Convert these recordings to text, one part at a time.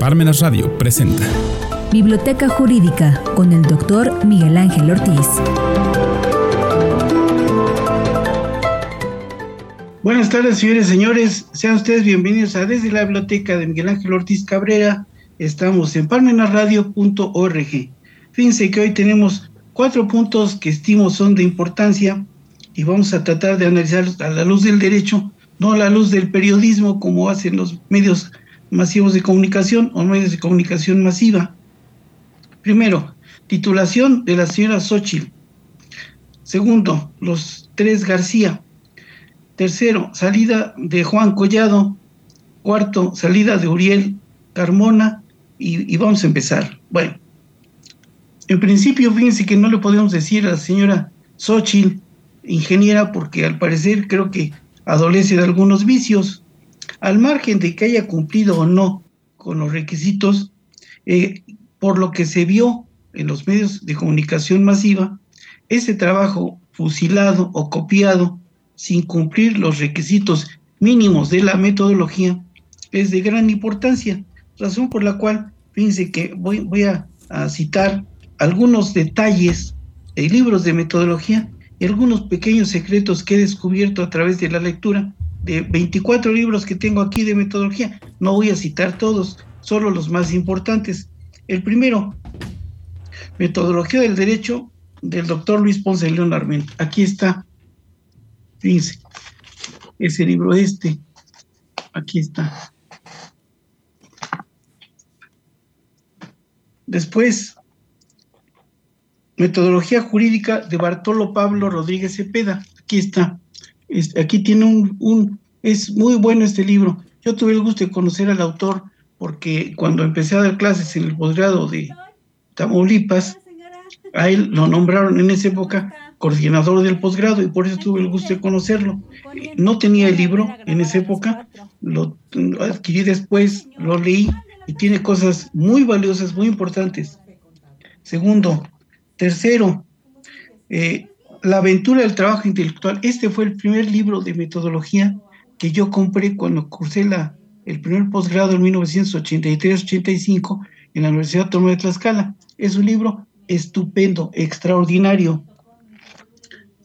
Parmenas Radio presenta Biblioteca Jurídica con el doctor Miguel Ángel Ortiz. Buenas tardes, señores y señores. Sean ustedes bienvenidos a Desde la Biblioteca de Miguel Ángel Ortiz Cabrera. Estamos en parmenasradio.org. Fíjense que hoy tenemos cuatro puntos que estimo son de importancia y vamos a tratar de analizar a la luz del derecho, no a la luz del periodismo como hacen los medios masivos de comunicación o medios de comunicación masiva. Primero, titulación de la señora Xochitl. Segundo, los tres García. Tercero, salida de Juan Collado. Cuarto, salida de Uriel Carmona. Y, vamos a empezar. Bueno, en principio, fíjense que no le podemos decir a la señora Xochitl ingeniera porque al parecer creo que adolece de algunos vicios. Al margen de que haya cumplido o no con los requisitos, eh, por lo que se vio en los medios de comunicación masiva, ese trabajo fusilado o copiado sin cumplir los requisitos mínimos de la metodología es de gran importancia, razón por la cual, fíjense que voy, a citar algunos detalles de libros de metodología y algunos pequeños secretos que he descubierto a través de la lectura de 24 libros que tengo aquí de metodología. No voy a citar todos, solo los más importantes. El primero, Metodología del Derecho del doctor Luis Ponce León Armenta. Aquí está. Fíjense, ese libro este. Aquí está. Después, Metodología Jurídica de Bartolo Pablo Rodríguez Cepeda. Aquí está. Aquí tiene un, un, Es muy bueno este libro. Yo tuve el gusto de conocer al autor porque cuando empecé a dar clases en el posgrado de Tamaulipas, a él lo nombraron en esa época coordinador del posgrado y por eso tuve el gusto de conocerlo. No tenía el libro en esa época, lo adquirí después, lo leí y tiene cosas muy valiosas, muy importantes. Segundo, Tercero, eh, La aventura del trabajo intelectual. Este fue el primer libro de metodología que yo compré cuando cursé el primer posgrado en 1983-85 en la Universidad Autónoma de Tlaxcala. Es un libro estupendo, extraordinario.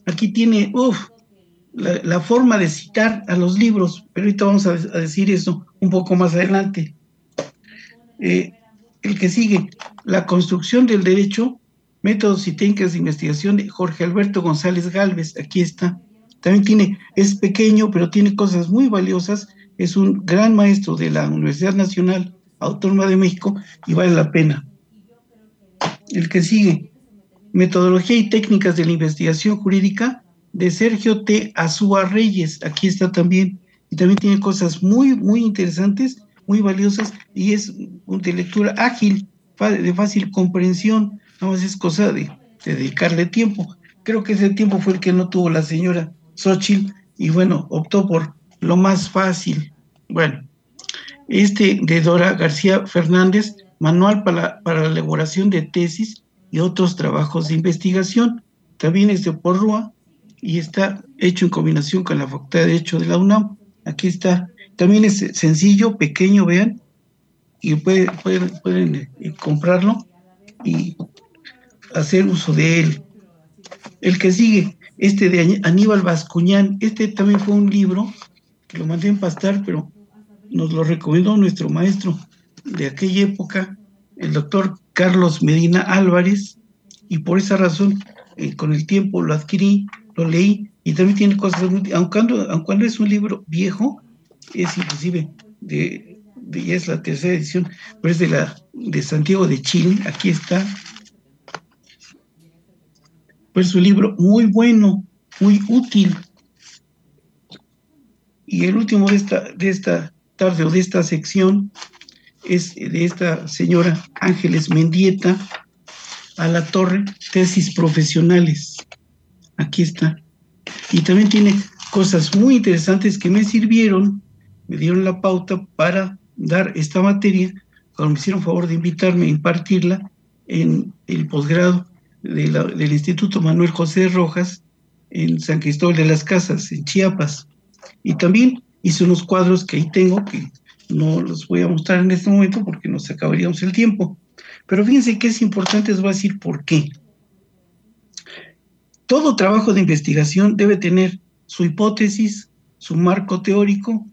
Aquí tiene, uff, la, forma de citar a los libros, pero ahorita vamos a, a decir eso un poco más adelante. Eh, el que sigue, la construcción del derecho Métodos y técnicas de investigación de Jorge Alberto González Galvez, aquí está. También tiene, es pequeño, pero tiene cosas muy valiosas. Es un gran maestro de la Universidad Nacional Autónoma de México y vale la pena. El que sigue, Metodología y técnicas de la investigación jurídica de Sergio T. Azúa Reyes, aquí está también. Y también tiene cosas muy, muy interesantes, muy valiosas y es de lectura ágil, de fácil comprensión Nada más es cosa de, dedicarle tiempo. Creo que ese tiempo fue el que no tuvo la señora Xochitl y bueno, optó por lo más fácil. Bueno, este de Dora García Fernández, manual para, para la elaboración de tesis y otros trabajos de investigación. También es de Porrúa y está hecho en combinación con la Facultad de Derecho de la UNAM. Aquí está. También es sencillo, pequeño, vean, y pueden, pueden, pueden eh, comprarlo y hacer uso de él. El que sigue, este de Aníbal Vascuñán, este también fue un libro que lo mandé en pastar, pero nos lo recomendó nuestro maestro de aquella época, el doctor Carlos Medina Álvarez, y por esa razón, eh, con el tiempo lo adquirí, lo leí, y también tiene cosas, muy, aunque, aunque es un libro viejo, es inclusive de, es la tercera edición, pero es de la de Santiago de Chile, aquí está, pues un libro muy bueno, muy útil. Y el último de esta, de esta tarde o de esta sección es de esta señora Ángeles Mendieta a la torre, tesis profesionales. Aquí está. Y también tiene cosas muy interesantes que me sirvieron, me dieron la pauta para dar esta materia, cuando me hicieron favor de invitarme a impartirla en el posgrado del Instituto Manuel José Rojas en San Cristóbal de las Casas, en Chiapas. Y también hice unos cuadros que ahí tengo, que no los voy a mostrar en este momento porque nos acabaríamos el tiempo. Pero fíjense que es importante, les voy a decir por qué. Todo trabajo de investigación debe tener su hipótesis, su marco teórico,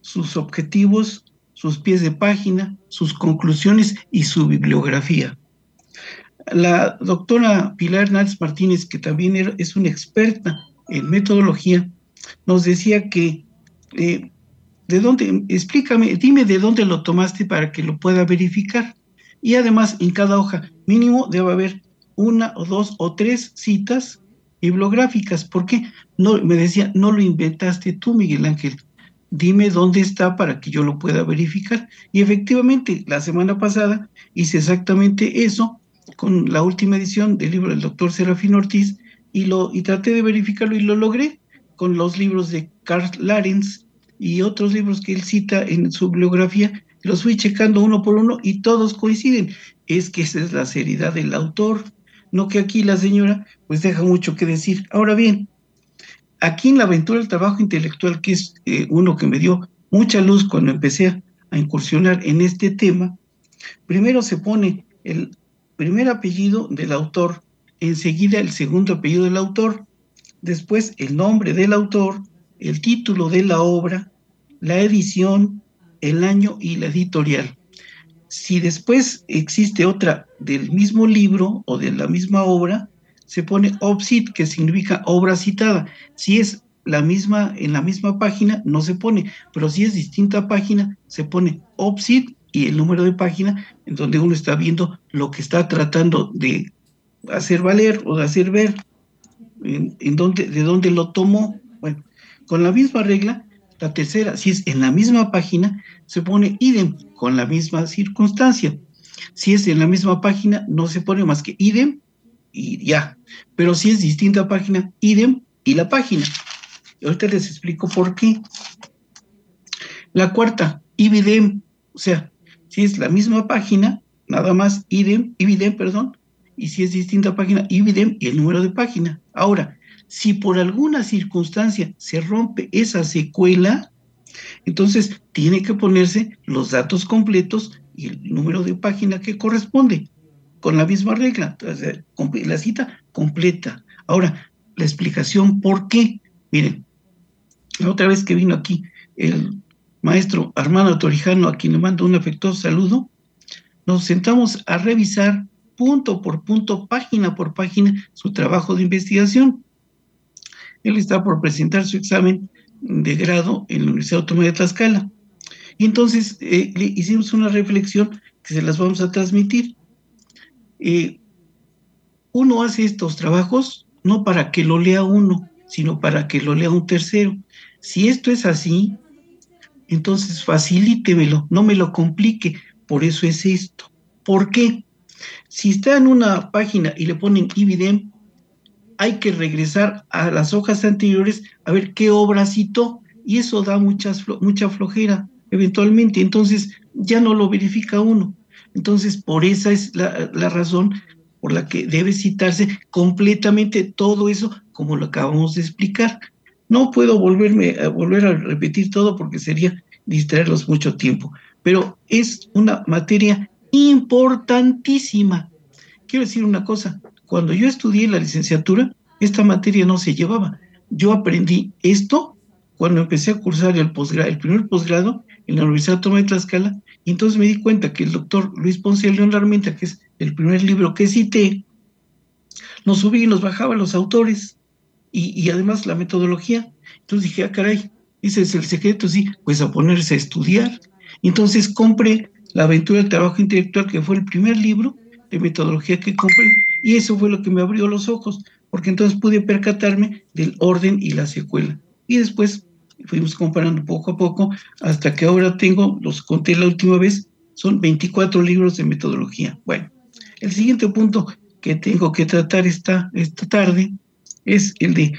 sus objetivos, sus pies de página, sus conclusiones y su bibliografía. La doctora Pilar Hernández Martínez, que también es una experta en metodología, nos decía que, eh, ¿de dónde? Explícame, dime de dónde lo tomaste para que lo pueda verificar. Y además, en cada hoja mínimo debe haber una o dos o tres citas bibliográficas. ¿Por qué? No, me decía, no lo inventaste tú, Miguel Ángel dime dónde está para que yo lo pueda verificar. Y efectivamente, la semana pasada hice exactamente eso con la última edición del libro del doctor Serafín Ortiz y, lo, y traté de verificarlo y lo logré con los libros de Karl Larens y otros libros que él cita en su bibliografía. Los fui checando uno por uno y todos coinciden. Es que esa es la seriedad del autor, no que aquí la señora pues deja mucho que decir. Ahora bien, aquí en la aventura del trabajo intelectual, que es eh, uno que me dio mucha luz cuando empecé a incursionar en este tema, primero se pone el primer apellido del autor, enseguida el segundo apellido del autor, después el nombre del autor, el título de la obra, la edición, el año y la editorial. Si después existe otra del mismo libro o de la misma obra, se pone OPSIT, que significa obra citada. Si es la misma, en la misma página, no se pone, pero si es distinta página, se pone OPSIT y el número de página en donde uno está viendo lo que está tratando de hacer valer o de hacer ver, en, de dónde lo tomó. Bueno, con la misma regla, la tercera, si es en la misma página, se pone idem con la misma circunstancia. Si es en la misma página, no se pone más que idem y ya. Pero si es distinta página, idem y la página. Y ahorita les explico por qué. La cuarta, ibidem, o sea, si es la misma página, nada más idem, perdón, y si es distinta página, ibidem y el número de página. Ahora, si por alguna circunstancia se rompe esa secuela, entonces tiene que ponerse los datos completos y el número de página que corresponde con la misma regla, la cita completa. Ahora, la explicación por qué. Miren, la otra vez que vino aquí el maestro Armando Torijano, a quien le mando un afectuoso saludo, nos sentamos a revisar punto por punto, página por página, su trabajo de investigación. Él está por presentar su examen de grado en la Universidad Autónoma de Tlaxcala. Y entonces eh, le hicimos una reflexión que se las vamos a transmitir. Eh, uno hace estos trabajos no para que lo lea uno, sino para que lo lea un tercero. Si esto es así, entonces facilítemelo, no me lo complique, por eso es esto. ¿Por qué? Si está en una página y le ponen IBIDEM, hay que regresar a las hojas anteriores a ver qué obra citó y eso da muchas, mucha flojera eventualmente, entonces ya no lo verifica uno. Entonces, por esa es la, razón por la que debe citarse completamente todo eso, como lo acabamos de explicar. No puedo volverme a volver a repetir todo porque sería distraerlos mucho tiempo, pero es una materia importantísima. Quiero decir una cosa, cuando yo estudié la licenciatura, esta materia no se llevaba. Yo aprendí esto cuando empecé a cursar el, el primer posgrado en la Universidad Autónoma de Tlaxcala, y entonces me di cuenta que el doctor Luis Ponce de León Larmenta, que es el primer libro que cité, nos subía y nos bajaba los autores y, además la metodología. Entonces dije, ah, caray, ese es el secreto, sí, pues a ponerse a estudiar. entonces compré La aventura del trabajo intelectual, que fue el primer libro de metodología que compré, y eso fue lo que me abrió los ojos, porque entonces pude percatarme del orden y la secuela. Y después fuimos comparando poco a poco hasta que ahora tengo, los conté la última vez, son 24 libros de metodología. Bueno, el siguiente punto que tengo que tratar esta, esta tarde es el de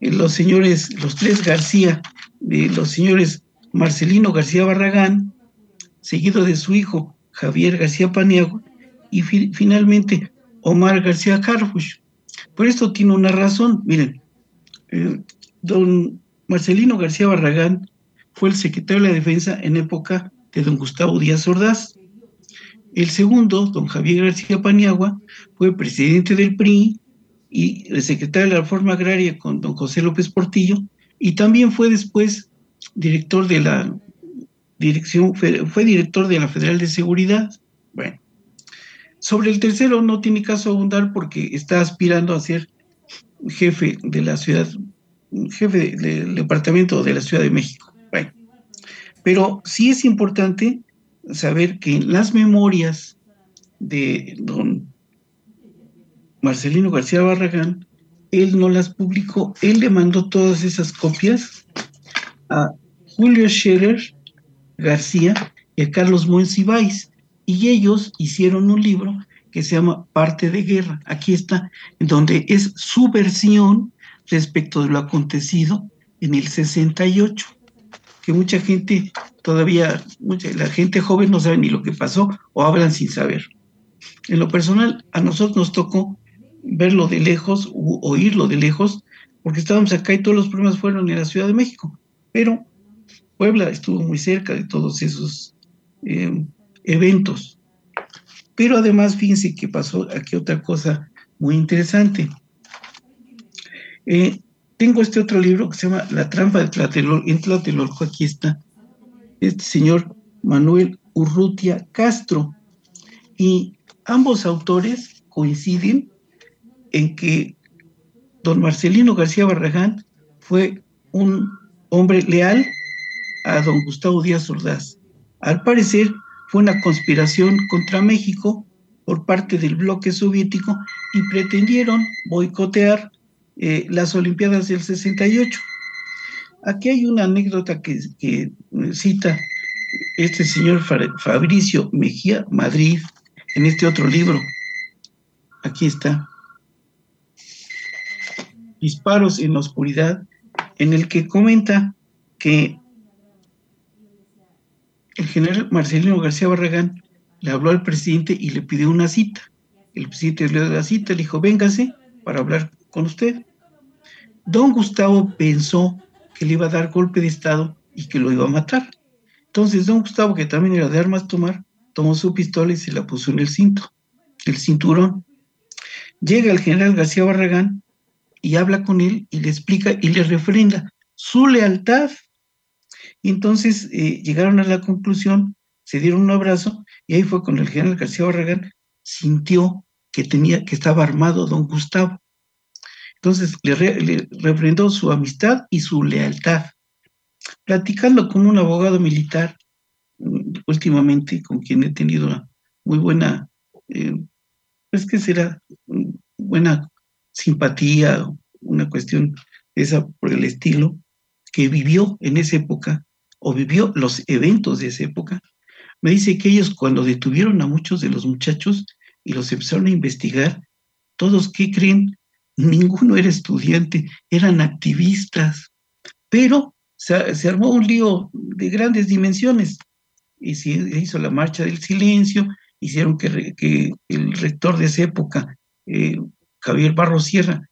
los señores, los tres García, de los señores Marcelino García Barragán, seguido de su hijo Javier García Paniagua, y finalmente Omar García Carfush. Por esto tiene una razón, miren, eh, don Marcelino García Barragán fue el secretario de la Defensa en época de don Gustavo Díaz Ordaz. El segundo, don Javier García Paniagua, fue presidente del PRI y el secretario de la Reforma Agraria con don José López Portillo, y también fue después director de la dirección, fue director de la Federal de Seguridad. Bueno, sobre el tercero no tiene caso abundar porque está aspirando a ser jefe de la ciudad, jefe del departamento de la Ciudad de México. Bueno, pero sí es importante saber que en las memorias de don Marcelino García Barragán, él no las publicó, él le mandó todas esas copias a Julio Scherer García y a Carlos Monsiváis, y ellos hicieron un libro que se llama Parte de Guerra. Aquí está, donde es su versión respecto de lo acontecido en el 68, que mucha gente todavía, mucha, la gente joven no sabe ni lo que pasó o hablan sin saber. En lo personal, a nosotros nos tocó verlo de lejos, u oírlo de lejos, porque estábamos acá y todos los problemas fueron en la Ciudad de México. Pero Puebla estuvo muy cerca de todos esos eh, eventos. Pero además, fíjense que pasó aquí otra cosa muy interesante. Eh, tengo este otro libro que se llama La trampa de Tlatelolco. En Tlatelolco, aquí está, este señor Manuel Urrutia Castro. Y ambos autores coinciden en que don Marcelino García Barragán fue un hombre leal a don Gustavo Díaz Ordaz. Al parecer fue una conspiración contra México por parte del bloque soviético y pretendieron boicotear eh, las Olimpiadas del 68. Aquí hay una anécdota que, que cita este señor Fabricio Mejía Madrid en este otro libro. Aquí está. Disparos en la oscuridad, en el que comenta que el general Marcelino García Barragán le habló al presidente y le pidió una cita. El presidente le dio la cita, le dijo, véngase para hablar con usted. Don Gustavo pensó que le iba a dar golpe de Estado y que lo iba a matar. Entonces, don Gustavo, que también era de armas tomar, tomó su pistola y se la puso en el cinto, el cinturón. Llega el general García Barragán y habla con él y le explica y le refrenda su lealtad y entonces eh, llegaron a la conclusión, se dieron un abrazo y ahí fue cuando el general García Barragán sintió que tenía, que estaba armado don Gustavo. Entonces le, le refrendó su amistad y su lealtad. Platicando con un abogado militar mm, últimamente, con quien he tenido una muy buena, eh, pues que será mm, buena simpatía, una cuestión esa por el estilo, que vivió en esa época o vivió los eventos de esa época, me dice que ellos cuando detuvieron a muchos de los muchachos y los empezaron a investigar, todos, ¿qué creen? Ninguno era estudiante, eran activistas, pero se, armó un lío de grandes dimensiones y se hizo la marcha del silencio, hicieron que, que el rector de esa época, eh, Javier Barro Sierra,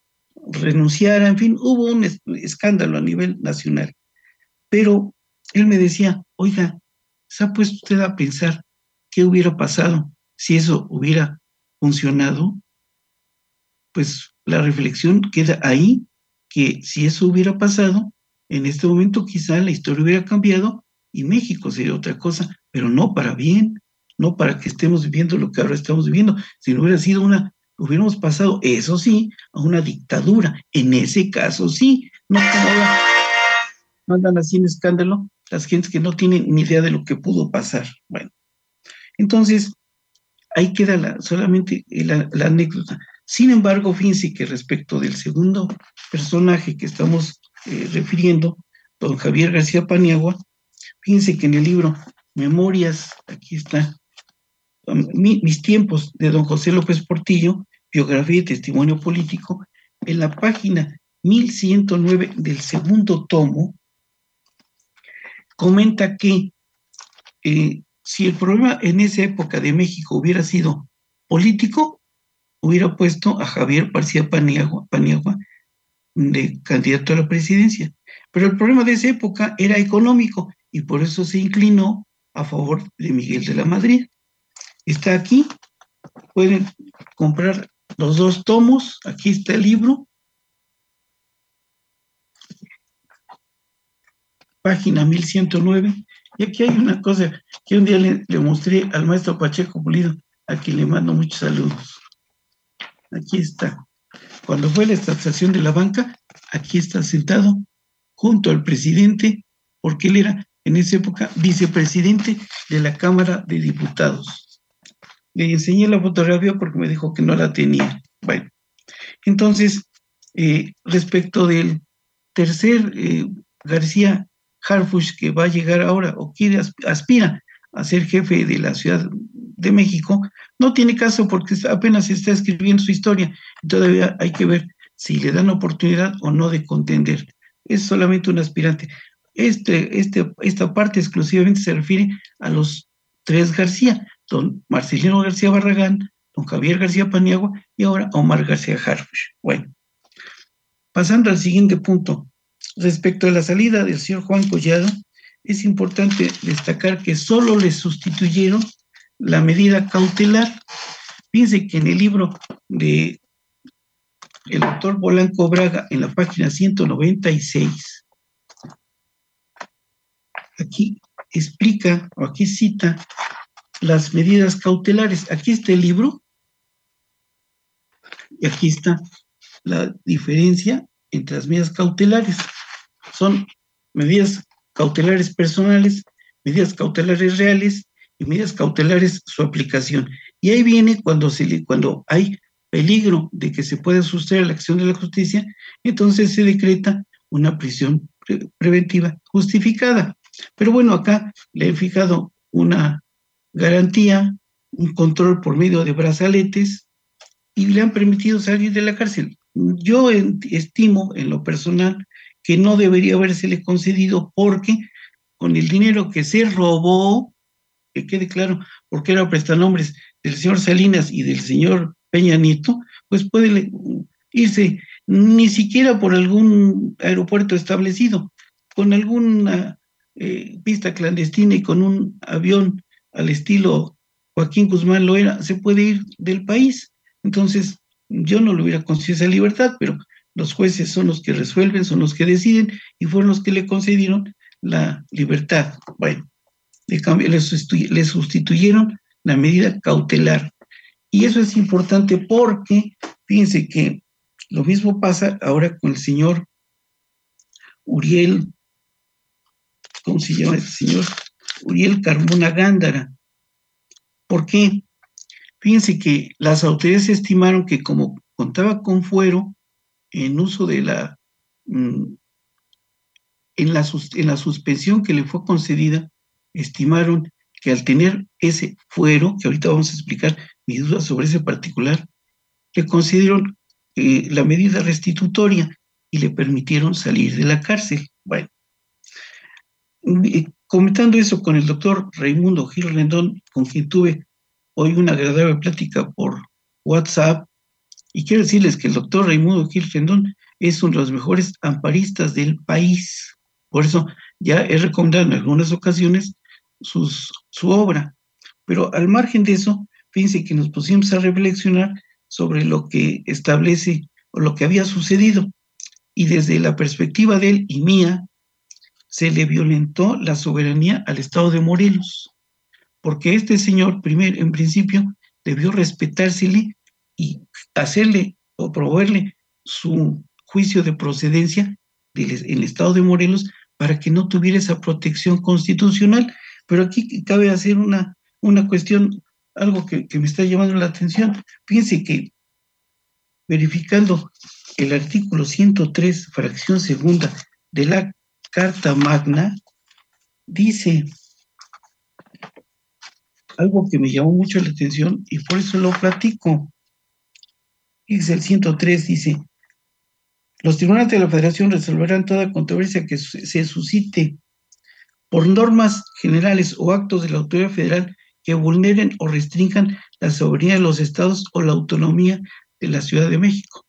renunciara, en fin, hubo un escándalo a nivel nacional. Pero él me decía, oiga, ¿se ha puesto usted a pensar qué hubiera pasado si eso hubiera funcionado? Pues la reflexión queda ahí, que si eso hubiera pasado, en este momento quizá la historia hubiera cambiado y México sería otra cosa, pero no para bien, no para que estemos viviendo lo que ahora estamos viviendo, si no hubiera sido una, hubiéramos pasado, eso sí, a una dictadura, en ese caso sí, no como ahora andan así en escándalo las gentes que no tienen ni idea de lo que pudo pasar. Bueno, entonces, ahí queda la, solamente la, anécdota. Sin embargo, fíjense que respecto del segundo personaje que estamos eh, refiriendo, don Javier García Paniagua, fíjense que en el libro Memorias, aquí está, um, mis tiempos de don José López Portillo, biografía y testimonio político, en la página 1109 del segundo tomo, comenta que eh, si el problema en esa época de México hubiera sido político, hubiera puesto a Javier García Paniagua, Paniagua de candidato a la presidencia. Pero el problema de esa época era económico y por eso se inclinó a favor de Miguel de la Madrid. Está aquí, pueden comprar los dos tomos, aquí está el libro, página 1109, y aquí hay una cosa que un día le, mostré al maestro Pacheco Pulido, a quien le mando muchos saludos. Aquí está. Cuando fue la estación de la banca, aquí está sentado junto al presidente, porque él era en esa época vicepresidente de la Cámara de Diputados. Le enseñé la fotografía porque me dijo que no la tenía. Bueno, entonces, eh, respecto del tercer eh, García Harfush que va a llegar ahora o quiere aspira a ser jefe de la Ciudad de México, no tiene caso porque apenas está escribiendo su historia todavía hay que ver si le dan oportunidad o no de contender. Es solamente un aspirante. Este, este, esta parte exclusivamente se refiere a los tres García, don Marcelino García Barragán, don Javier García Paniagua y ahora Omar García Harfush. Bueno, pasando al siguiente punto. Respecto a la salida del señor Juan Collado, es importante destacar que solo le sustituyeron la medida cautelar. Fíjense que en el libro de el doctor Polanco Braga, en la página 196, aquí explica, o aquí cita las medidas cautelares. Aquí está el libro, y aquí está la diferencia entre las medidas cautelares. Son medidas cautelares personales, medidas cautelares reales y medidas cautelares su aplicación. Y ahí viene cuando, se cuando hay peligro de que se pueda sustraer la acción de la justicia, entonces se decreta una prisión preventiva justificada. Pero bueno, acá le he fijado una garantía, un control por medio de brazaletes y le han permitido salir de la cárcel. Yo estimo en lo personal que no debería habérsele concedido porque con el dinero que se robó, que quede claro, porque era prestanombres del señor Salinas y del señor Peña Nieto, pues puede irse ni siquiera por algún aeropuerto establecido, con alguna eh, pista clandestina y con un avión al estilo Joaquín Guzmán lo era, se puede ir del país. Entonces, yo no le hubiera concedido esa libertad, pero los jueces son los que resuelven, son los que deciden y fueron los que le concedieron la libertad. Bueno, le, sustituyeron la medida cautelar. Y eso es importante porque, fíjense que lo mismo pasa ahora con el señor Uriel, ¿cómo se llama ese señor? Uriel Carmona Gándara. ¿Por qué? Fíjense que las autoridades estimaron que como contaba con fuero en uso de la mm, en la, en la suspensión que le fue concedida, estimaron que al tener ese fuero, que ahorita vamos a explicar mis dudas sobre ese particular, le concedieron eh, la medida restitutoria y le permitieron salir de la cárcel. Bueno, comentando eso con el doctor Raimundo Gil Rendón, con quien tuve hoy una agradable plática por WhatsApp, y quiero decirles que el doctor Raimundo Gil Rendón es uno de los mejores amparistas del país. Por eso ya he recomendado en algunas ocasiones su obra. Pero al margen de eso, fíjense que nos pusimos a reflexionar sobre lo que establece o lo que había sucedido. Y desde la perspectiva de él y mía, se le violentó la soberanía al Estado de Morelos, porque este señor, primero, en principio, debió respetársele y hacerle o proveerle su juicio de procedencia del, en el Estado de Morelos para que no tuviera esa protección constitucional. Pero aquí cabe hacer una, una cuestión, algo que, me está llamando la atención. Fíjense que verificando el artículo 103, fracción segunda de la Carta Magna, dice algo que me llamó mucho la atención y por eso lo platico. Fíjense, el 103 dice, los tribunales de la Federación resolverán toda controversia que se suscite por normas generales o actos de la autoridad federal que vulneren o restrinjan la soberanía de los estados o la autonomía de la Ciudad de México.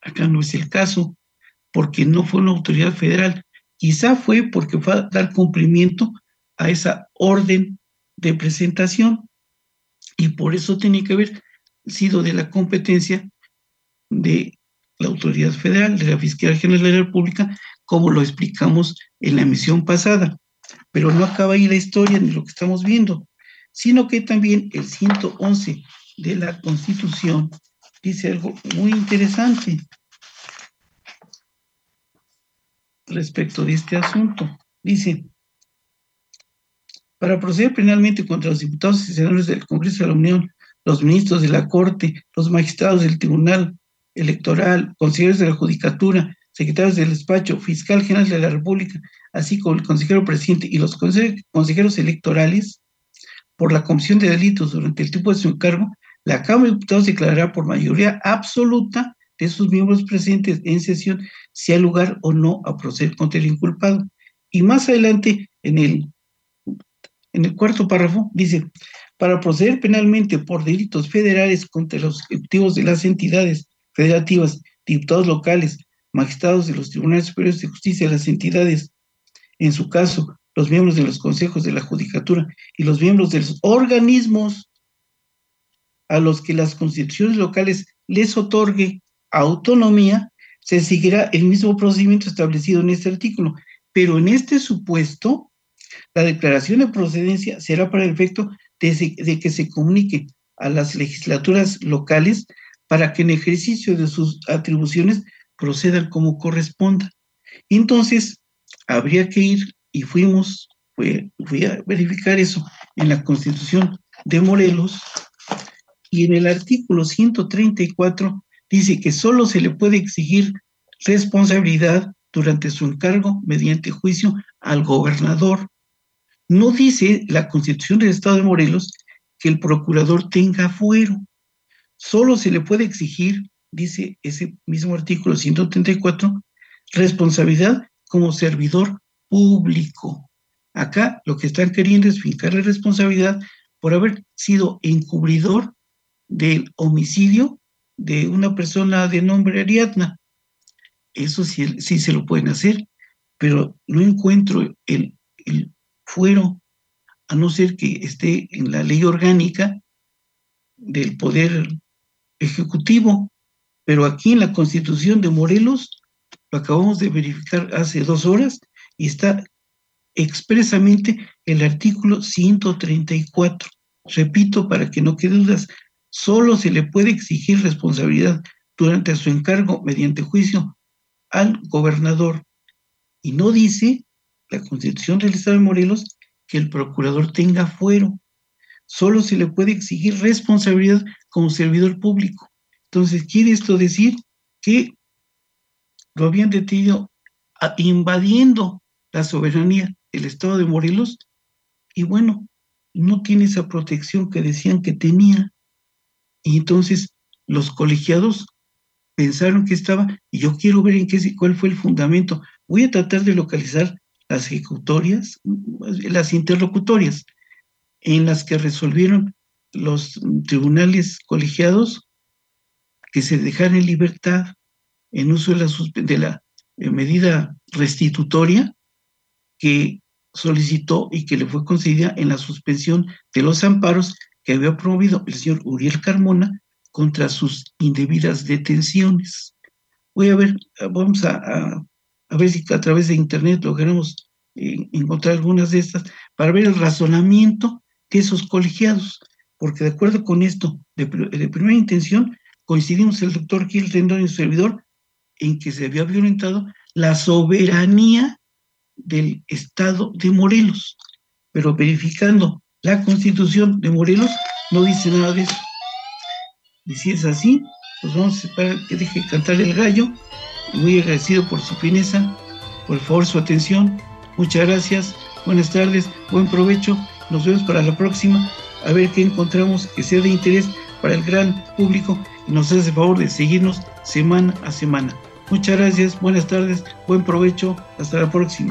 Acá no es el caso, porque no fue una autoridad federal. Quizá fue porque fue a dar cumplimiento a esa orden de presentación y por eso tiene que haber sido de la competencia de la autoridad federal, de la Fiscalía General de la República, como lo explicamos en la emisión pasada. Pero no acaba ahí la historia ni lo que estamos viendo, sino que también el 111 de la Constitución dice algo muy interesante respecto de este asunto. Dice, para proceder penalmente contra los diputados y senadores del Congreso de la Unión, los ministros de la Corte, los magistrados del Tribunal Electoral, consejeros de la Judicatura, secretarios del despacho, fiscal general de la República, así como el consejero presidente y los consejeros electorales, por la comisión de delitos durante el tiempo de su encargo, la Cámara de Diputados declarará por mayoría absoluta de sus miembros presentes en sesión si hay lugar o no a proceder contra el inculpado. Y más adelante, en el, en el cuarto párrafo, dice, para proceder penalmente por delitos federales contra los ejecutivos de las entidades federativas, diputados locales, magistrados de los tribunales superiores de justicia las entidades, en su caso, los miembros de los consejos de la judicatura y los miembros de los organismos a los que las constituciones locales les otorgue autonomía, se seguirá el mismo procedimiento establecido en este artículo. Pero en este supuesto, la declaración de procedencia será para el efecto de, que se comunique a las legislaturas locales para que en ejercicio de sus atribuciones procedan como corresponda. Entonces, habría que ir, y fuimos, fui, fui a verificar eso en la Constitución de Morelos, y en el artículo 134 dice que solo se le puede exigir responsabilidad durante su encargo mediante juicio al gobernador. No dice la Constitución del Estado de Morelos que el procurador tenga fuero. Solo se le puede exigir, dice ese mismo artículo 134, responsabilidad como servidor público. Acá lo que están queriendo es fincarle responsabilidad por haber sido encubridor del homicidio de una persona de nombre Ariadna. Eso sí, sí se lo pueden hacer, pero no encuentro el, el fuero, a no ser que esté en la ley orgánica del Poder Ejecutivo. Pero aquí en la Constitución de Morelos, lo acabamos de verificar hace dos horas, y está expresamente el artículo 134. Repito, para que no quede dudas, solo se le puede exigir responsabilidad durante su encargo mediante juicio al gobernador. Y no dice la Constitución del Estado de Morelos que el procurador tenga fuero. Solo se le puede exigir responsabilidad como servidor público. Entonces, quiere esto decir que lo habían detenido invadiendo la soberanía del Estado de Morelos y bueno, no tiene esa protección que decían que tenía. Y entonces los colegiados pensaron que estaba, y yo quiero ver en qué, cuál fue el fundamento. Voy a tratar de localizar las ejecutorias, las interlocutorias, en las que resolvieron los tribunales colegiados que se dejaran en libertad en uso de la, de la eh, medida restitutoria que solicitó y que le fue concedida en la suspensión de los amparos que había promovido el señor Uriel Carmona contra sus indebidas detenciones. Voy a ver, vamos a, ver si a través de internet logramos eh, encontrar algunas de estas para ver el razonamiento de esos colegiados, porque de acuerdo con esto, de, primera intención, coincidimos el doctor Gil Rendón y su servidor en que se había violentado la soberanía del Estado de Morelos, pero verificando la constitución de Morelos no dice nada de eso. Y si es así, pues vamos a esperar que deje cantar el gallo. Muy agradecido por su fineza, por favor su atención. Muchas gracias, buenas tardes, buen provecho. Nos vemos para la próxima, a ver qué encontramos que sea de interés para el gran público y nos hace favor de seguirnos semana a semana. Muchas gracias, buenas tardes, buen provecho, hasta la próxima.